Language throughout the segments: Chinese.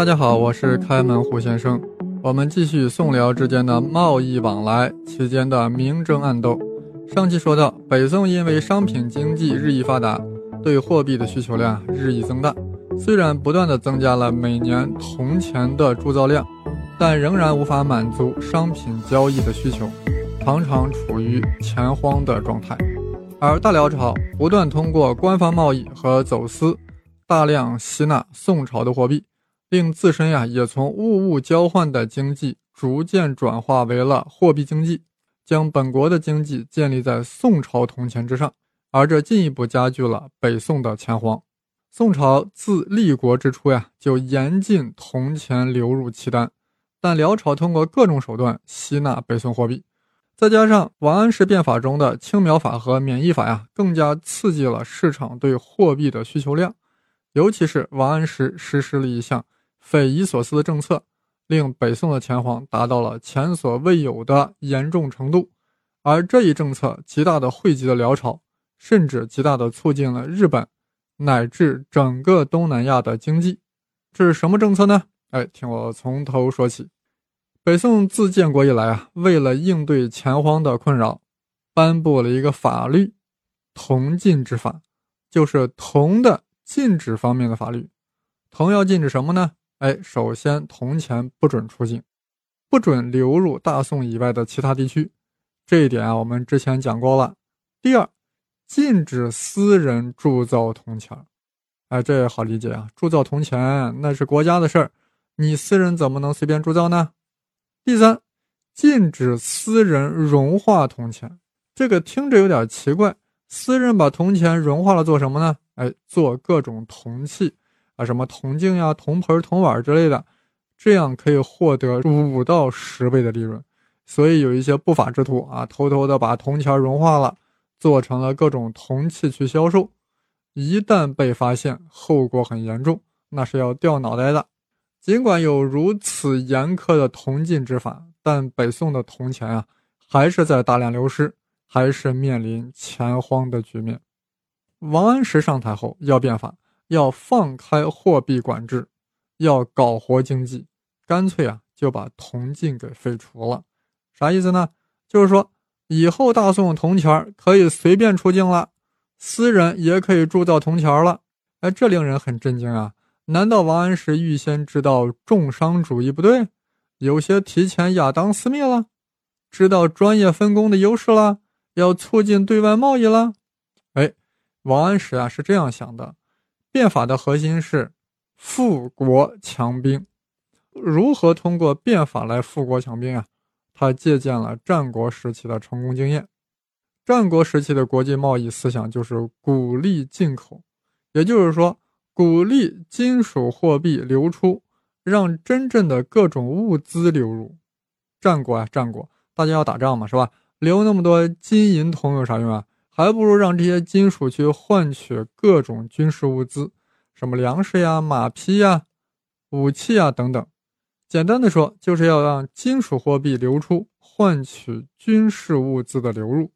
大家好，我是开门胡先生。我们继续宋辽之间的贸易往来期间的明争暗斗。上期说到，北宋因为商品经济日益发达，对货币的需求量日益增大。虽然不断的增加了每年铜钱的铸造量，但仍然无法满足商品交易的需求，常常处于钱荒的状态。而大辽朝不断通过官方贸易和走私，大量吸纳宋朝的货币。令自身呀也从物物交换的经济逐渐转化为了货币经济，将本国的经济建立在宋朝铜钱之上，而这进一步加剧了北宋的钱荒。宋朝自立国之初呀就严禁铜钱流入契丹，但辽朝通过各种手段吸纳北宋货币，再加上王安石变法中的青苗法和免役法呀，更加刺激了市场对货币的需求量，尤其是王安石实施了一项。匪夷所思的政策，令北宋的钱荒达到了前所未有的严重程度，而这一政策极大的惠及了辽朝，甚至极大的促进了日本乃至整个东南亚的经济。这是什么政策呢？哎，听我从头说起。北宋自建国以来啊，为了应对钱荒的困扰，颁布了一个法律——铜禁之法，就是铜的禁止方面的法律。铜要禁止什么呢？哎，首先铜钱不准出境，不准流入大宋以外的其他地区，这一点啊，我们之前讲过了。第二，禁止私人铸造铜钱，哎，这也好理解啊，铸造铜钱那是国家的事儿，你私人怎么能随便铸造呢？第三，禁止私人融化铜钱，这个听着有点奇怪，私人把铜钱融化了做什么呢？哎，做各种铜器。啊，什么铜镜呀、铜盆、铜碗之类的，这样可以获得五到十倍的利润。所以有一些不法之徒啊，偷偷的把铜钱融化了，做成了各种铜器去销售。一旦被发现，后果很严重，那是要掉脑袋的。尽管有如此严苛的铜禁之法，但北宋的铜钱啊，还是在大量流失，还是面临钱荒的局面。王安石上台后要变法。要放开货币管制，要搞活经济，干脆啊就把铜禁给废除了。啥意思呢？就是说以后大宋铜钱可以随便出境了，私人也可以铸造铜钱了。哎，这令人很震惊啊！难道王安石预先知道重商主义不对，有些提前亚当斯密了，知道专业分工的优势了，要促进对外贸易了？哎，王安石啊是这样想的。变法的核心是富国强兵，如何通过变法来富国强兵啊？他借鉴了战国时期的成功经验。战国时期的国际贸易思想就是鼓励进口，也就是说，鼓励金属货币流出，让真正的各种物资流入。战国啊，战国，大家要打仗嘛，是吧？留那么多金银铜有啥用啊？还不如让这些金属去换取各种军事物资，什么粮食呀、马匹呀、武器啊等等。简单的说，就是要让金属货币流出，换取军事物资的流入。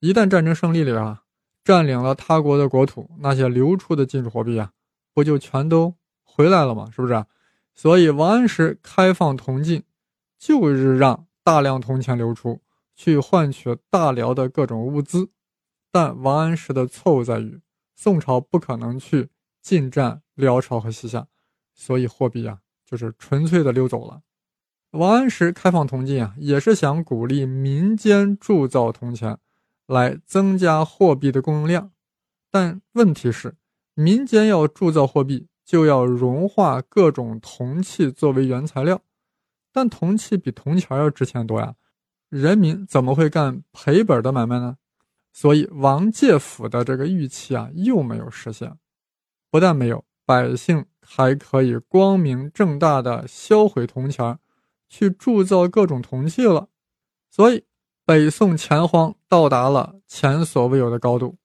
一旦战争胜利了啊，占领了他国的国土，那些流出的金属货币啊，不就全都回来了吗？是不是？所以王安石开放铜禁，就是让大量铜钱流出，去换取大辽的各种物资。但王安石的错误在于，宋朝不可能去进占辽朝和西夏，所以货币啊就是纯粹的溜走了。王安石开放铜禁啊，也是想鼓励民间铸造铜钱，来增加货币的供应量。但问题是，民间要铸造货币，就要融化各种铜器作为原材料，但铜器比铜钱要值钱多呀，人民怎么会干赔本的买卖呢？所以王介甫的这个预期啊，又没有实现。不但没有，百姓还可以光明正大的销毁铜钱，去铸造各种铜器了。所以北宋钱荒到达了前所未有的高度。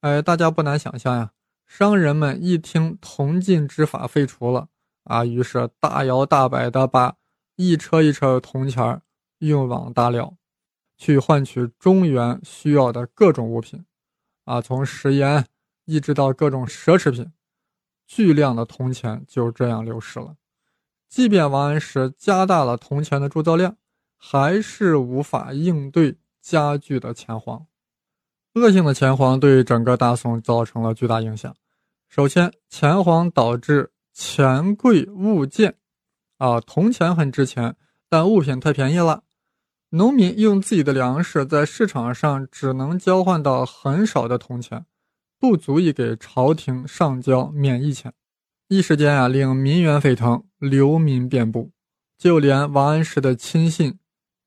哎，大家不难想象呀，商人们一听铜禁之法废除了啊，于是大摇大摆的把一车一车的铜钱运往大辽。去换取中原需要的各种物品，啊，从食盐一直到各种奢侈品，巨量的铜钱就这样流失了。即便王安石加大了铜钱的铸造量，还是无法应对加剧的钱荒。恶性的钱荒对整个大宋造成了巨大影响。首先，钱荒导致钱贵物贱，啊，铜钱很值钱，但物品太便宜了。农民用自己的粮食在市场上只能交换到很少的铜钱，不足以给朝廷上交免役钱。一时间啊，令民怨沸腾，流民遍布，就连王安石的亲信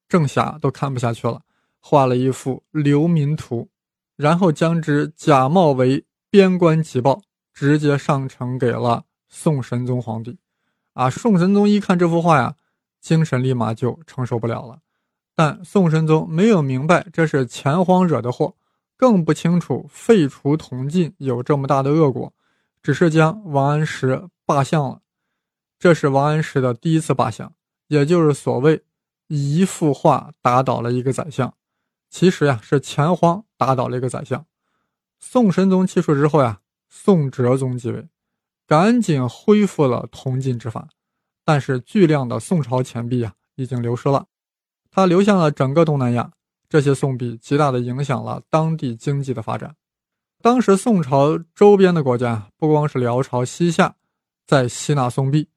郑侠都看不下去了，画了一幅流民图。然后将之假冒为边关急报，直接上呈给了宋神宗皇帝。啊，宋神宗一看这幅画呀，精神立马就承受不了了。但宋神宗没有明白这是钱荒惹的祸，更不清楚废除铜禁有这么大的恶果，只是将王安石罢相了。这是王安石的第一次罢相，也就是所谓一幅画打倒了一个宰相。其实呀，是钱荒打倒了一个宰相。宋神宗去世之后呀，宋哲宗继位，赶紧恢复了铜禁之法。但是巨量的宋朝钱币啊，已经流失了，它流向了整个东南亚。这些宋币极大的影响了当地经济的发展。当时宋朝周边的国家，不光是辽朝、西夏在吸纳宋币，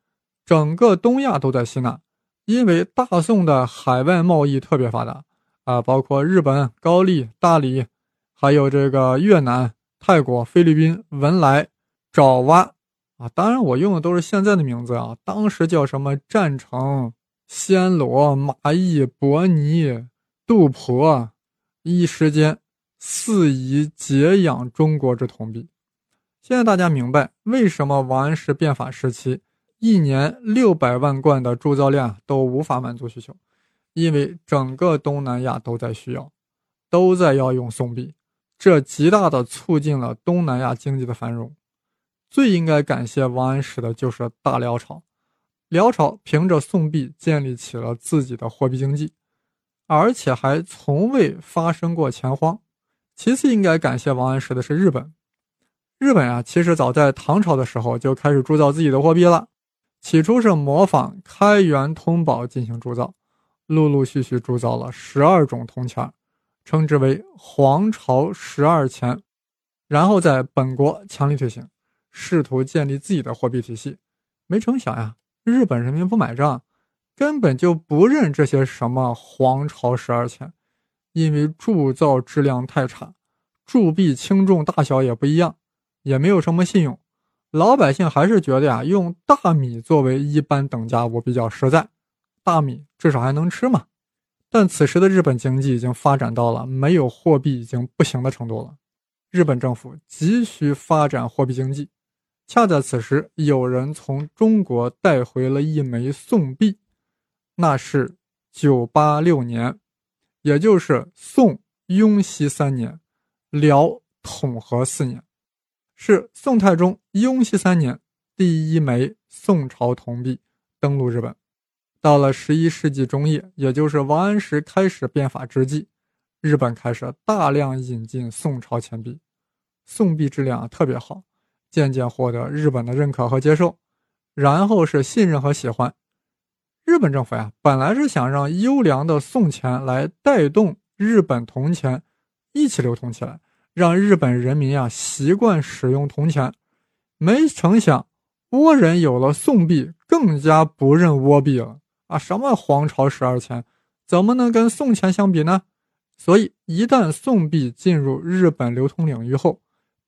整个东亚都在吸纳，因为大宋的海外贸易特别发达。啊，包括日本、高丽、大理，还有这个越南、泰国、菲律宾、文莱、爪哇，啊，当然我用的都是现在的名字啊，当时叫什么占城、暹罗、马邑、伯尼、杜婆，一时间四夷解养中国之铜币。现在大家明白为什么王安石变法时期一年六百万贯的铸造量都无法满足需求。因为整个东南亚都在需要，都在要用宋币，这极大的促进了东南亚经济的繁荣。最应该感谢王安石的就是大辽朝，辽朝凭着宋币建立起了自己的货币经济，而且还从未发生过钱荒。其次应该感谢王安石的是日本，日本啊，其实早在唐朝的时候就开始铸造自己的货币了，起初是模仿开元通宝进行铸造。陆陆续续铸造了十二种铜钱，称之为“皇朝十二钱”，然后在本国强力推行，试图建立自己的货币体系。没成想呀，日本人民不买账，根本就不认这些什么“皇朝十二钱”，因为铸造质量太差，铸币轻重大小也不一样，也没有什么信用。老百姓还是觉得呀，用大米作为一般等价物比较实在。大米至少还能吃嘛，但此时的日本经济已经发展到了没有货币已经不行的程度了。日本政府急需发展货币经济，恰在此时，有人从中国带回了一枚宋币，那是986年，也就是宋雍熙三年，辽统和四年，是宋太宗雍熙三年第一枚宋朝铜币登陆日本。到了十一世纪中叶，也就是王安石开始变法之际，日本开始大量引进宋朝钱币，宋币质量特别好，渐渐获得日本的认可和接受，然后是信任和喜欢。日本政府呀，本来是想让优良的宋钱来带动日本铜钱一起流通起来，让日本人民呀习惯使用铜钱，没成想倭人有了宋币，更加不认倭币了。啊，什么皇朝十二钱，怎么能跟宋钱相比呢？所以，一旦宋币进入日本流通领域后，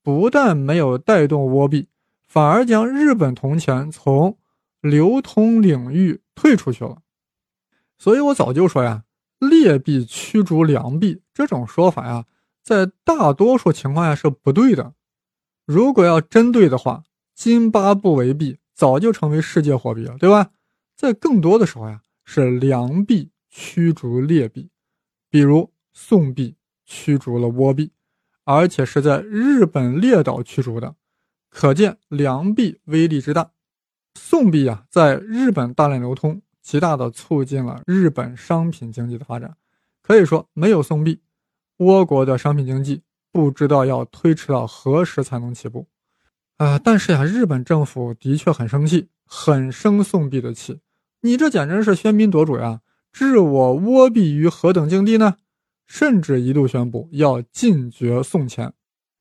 不但没有带动倭币，反而将日本铜钱从流通领域退出去了。所以我早就说呀，劣币驱逐良币这种说法呀，在大多数情况下是不对的。如果要针对的话，津巴布韦币早就成为世界货币了，对吧？在更多的时候呀，是良币驱逐劣币，比如宋币驱逐了倭币，而且是在日本列岛驱逐的，可见良币威力之大。宋币啊，在日本大量流通，极大的促进了日本商品经济的发展。可以说，没有宋币，倭国的商品经济不知道要推迟到何时才能起步。啊，但是呀，日本政府的确很生气，很生宋币的气。你这简直是喧宾夺主呀！置我倭币于何等境地呢？甚至一度宣布要禁绝送钱，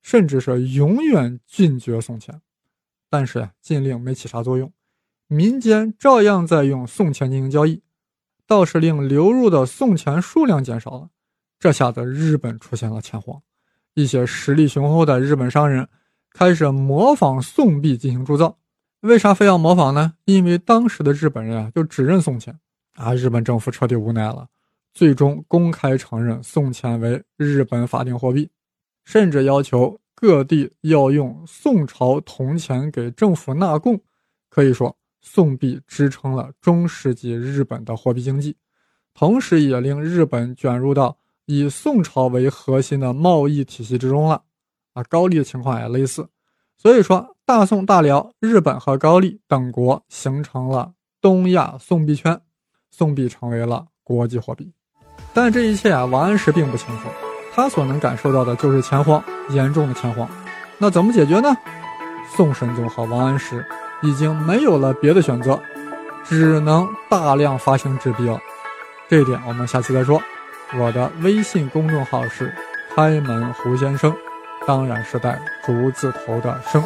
甚至是永远禁绝送钱。但是，禁令没起啥作用，民间照样在用送钱进行交易，倒是令流入的送钱数量减少了。这下子日本出现了钱荒，一些实力雄厚的日本商人开始模仿宋币进行铸造。为啥非要模仿呢？因为当时的日本人啊，就只认送钱啊。日本政府彻底无奈了，最终公开承认宋钱为日本法定货币，甚至要求各地要用宋朝铜钱给政府纳贡。可以说，宋币支撑了中世纪日本的货币经济，同时也令日本卷入到以宋朝为核心的贸易体系之中了。啊，高丽的情况也类似。所以说，大宋、大辽、日本和高丽等国形成了东亚宋币圈，宋币成为了国际货币。但这一切啊，王安石并不清楚，他所能感受到的就是钱荒，严重的钱荒。那怎么解决呢？宋神宗和王安石已经没有了别的选择，只能大量发行纸币了。这一点我们下期再说。我的微信公众号是开门胡先生。当然是带竹字头的生。